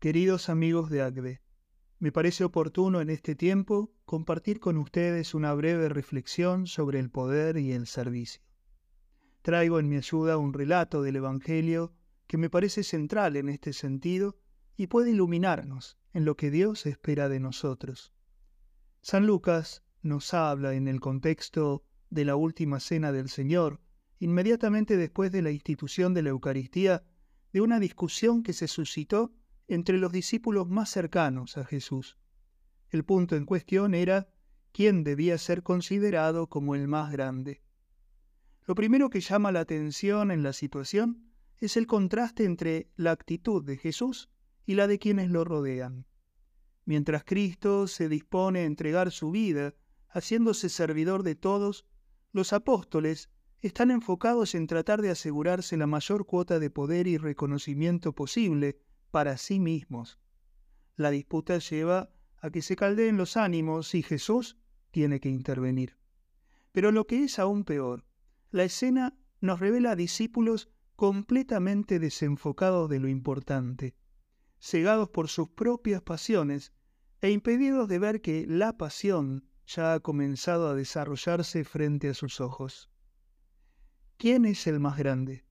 Queridos amigos de ACDE, me parece oportuno en este tiempo compartir con ustedes una breve reflexión sobre el poder y el servicio. Traigo en mi ayuda un relato del Evangelio que me parece central en este sentido y puede iluminarnos en lo que Dios espera de nosotros. San Lucas nos habla en el contexto de la última cena del Señor, inmediatamente después de la institución de la Eucaristía, de una discusión que se suscitó entre los discípulos más cercanos a Jesús. El punto en cuestión era quién debía ser considerado como el más grande. Lo primero que llama la atención en la situación es el contraste entre la actitud de Jesús y la de quienes lo rodean. Mientras Cristo se dispone a entregar su vida, haciéndose servidor de todos, los apóstoles están enfocados en tratar de asegurarse la mayor cuota de poder y reconocimiento posible para sí mismos. La disputa lleva a que se caldeen los ánimos y Jesús tiene que intervenir. Pero lo que es aún peor, la escena nos revela a discípulos completamente desenfocados de lo importante, cegados por sus propias pasiones e impedidos de ver que la pasión ya ha comenzado a desarrollarse frente a sus ojos. ¿Quién es el más grande?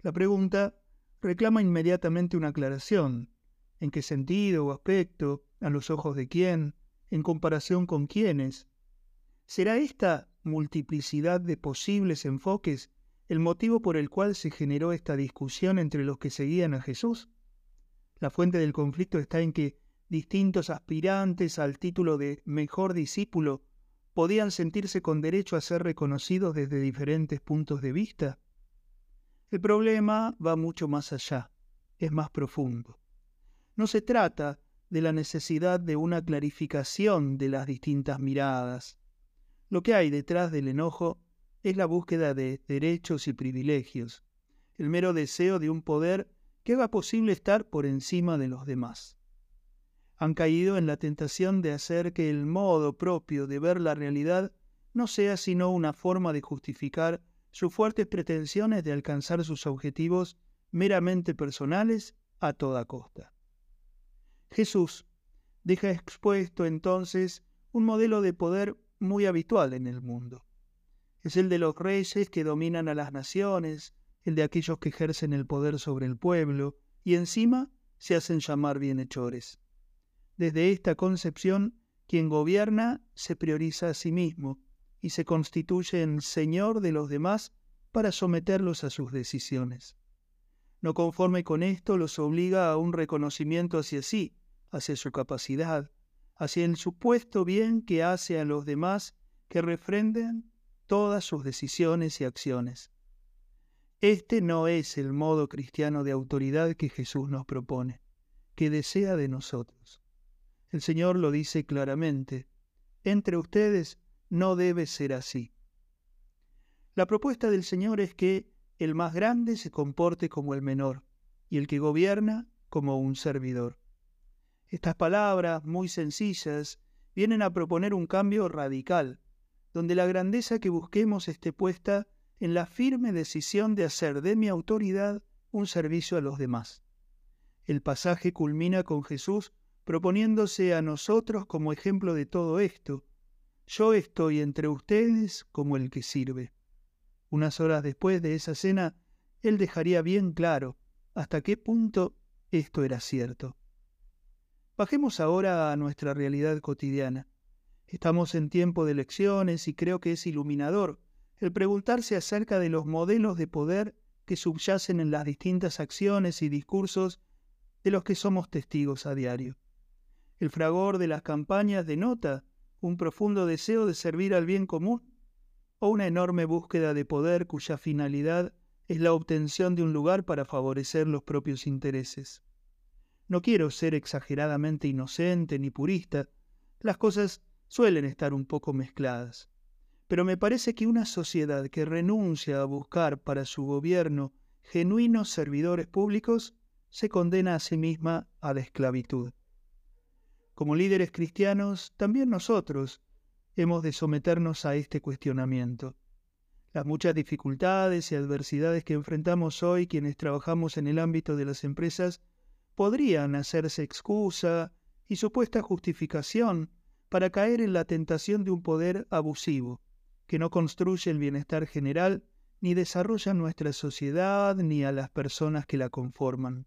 La pregunta reclama inmediatamente una aclaración. ¿En qué sentido o aspecto? ¿A los ojos de quién? ¿En comparación con quiénes? ¿Será esta multiplicidad de posibles enfoques el motivo por el cual se generó esta discusión entre los que seguían a Jesús? La fuente del conflicto está en que distintos aspirantes al título de mejor discípulo podían sentirse con derecho a ser reconocidos desde diferentes puntos de vista. El problema va mucho más allá, es más profundo. No se trata de la necesidad de una clarificación de las distintas miradas. Lo que hay detrás del enojo es la búsqueda de derechos y privilegios, el mero deseo de un poder que haga posible estar por encima de los demás han caído en la tentación de hacer que el modo propio de ver la realidad no sea sino una forma de justificar sus fuertes pretensiones de alcanzar sus objetivos meramente personales a toda costa. Jesús deja expuesto entonces un modelo de poder muy habitual en el mundo. Es el de los reyes que dominan a las naciones, el de aquellos que ejercen el poder sobre el pueblo y encima se hacen llamar bienhechores. Desde esta concepción, quien gobierna se prioriza a sí mismo y se constituye en señor de los demás para someterlos a sus decisiones. No conforme con esto, los obliga a un reconocimiento hacia sí, hacia su capacidad, hacia el supuesto bien que hace a los demás que refrenden todas sus decisiones y acciones. Este no es el modo cristiano de autoridad que Jesús nos propone, que desea de nosotros. El Señor lo dice claramente. Entre ustedes no debe ser así. La propuesta del Señor es que el más grande se comporte como el menor y el que gobierna como un servidor. Estas palabras, muy sencillas, vienen a proponer un cambio radical, donde la grandeza que busquemos esté puesta en la firme decisión de hacer de mi autoridad un servicio a los demás. El pasaje culmina con Jesús proponiéndose a nosotros como ejemplo de todo esto. Yo estoy entre ustedes como el que sirve. Unas horas después de esa cena, él dejaría bien claro hasta qué punto esto era cierto. Bajemos ahora a nuestra realidad cotidiana. Estamos en tiempo de elecciones y creo que es iluminador el preguntarse acerca de los modelos de poder que subyacen en las distintas acciones y discursos de los que somos testigos a diario. El fragor de las campañas denota un profundo deseo de servir al bien común o una enorme búsqueda de poder cuya finalidad es la obtención de un lugar para favorecer los propios intereses. No quiero ser exageradamente inocente ni purista, las cosas suelen estar un poco mezcladas, pero me parece que una sociedad que renuncia a buscar para su gobierno genuinos servidores públicos se condena a sí misma a la esclavitud. Como líderes cristianos, también nosotros hemos de someternos a este cuestionamiento. Las muchas dificultades y adversidades que enfrentamos hoy quienes trabajamos en el ámbito de las empresas podrían hacerse excusa y supuesta justificación para caer en la tentación de un poder abusivo, que no construye el bienestar general ni desarrolla nuestra sociedad ni a las personas que la conforman.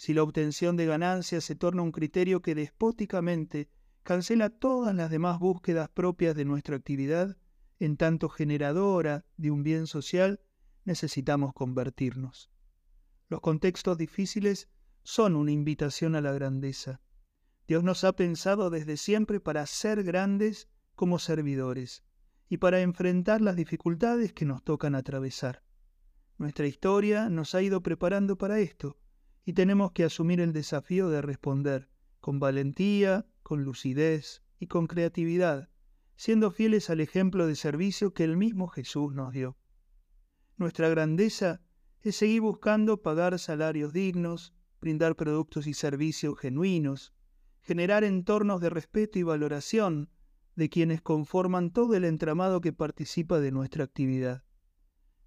Si la obtención de ganancias se torna un criterio que despóticamente cancela todas las demás búsquedas propias de nuestra actividad, en tanto generadora de un bien social, necesitamos convertirnos. Los contextos difíciles son una invitación a la grandeza. Dios nos ha pensado desde siempre para ser grandes como servidores y para enfrentar las dificultades que nos tocan atravesar. Nuestra historia nos ha ido preparando para esto y tenemos que asumir el desafío de responder con valentía, con lucidez y con creatividad, siendo fieles al ejemplo de servicio que el mismo Jesús nos dio. Nuestra grandeza es seguir buscando pagar salarios dignos, brindar productos y servicios genuinos, generar entornos de respeto y valoración de quienes conforman todo el entramado que participa de nuestra actividad.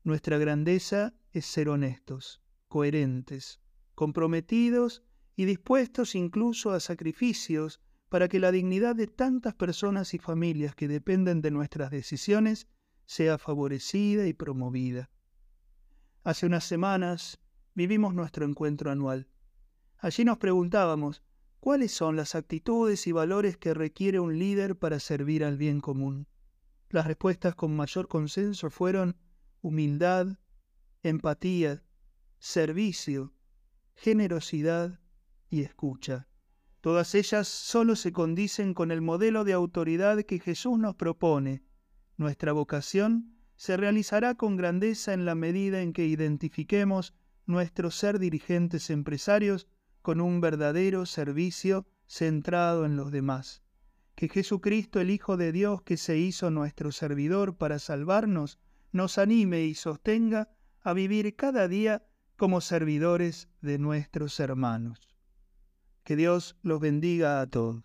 Nuestra grandeza es ser honestos, coherentes, comprometidos y dispuestos incluso a sacrificios para que la dignidad de tantas personas y familias que dependen de nuestras decisiones sea favorecida y promovida. Hace unas semanas vivimos nuestro encuentro anual. Allí nos preguntábamos, ¿Cuáles son las actitudes y valores que requiere un líder para servir al bien común? Las respuestas con mayor consenso fueron humildad, empatía, servicio, generosidad y escucha. Todas ellas solo se condicen con el modelo de autoridad que Jesús nos propone. Nuestra vocación se realizará con grandeza en la medida en que identifiquemos nuestro ser dirigentes empresarios con un verdadero servicio centrado en los demás. Que Jesucristo, el Hijo de Dios que se hizo nuestro servidor para salvarnos, nos anime y sostenga a vivir cada día como servidores de nuestros hermanos. Que Dios los bendiga a todos.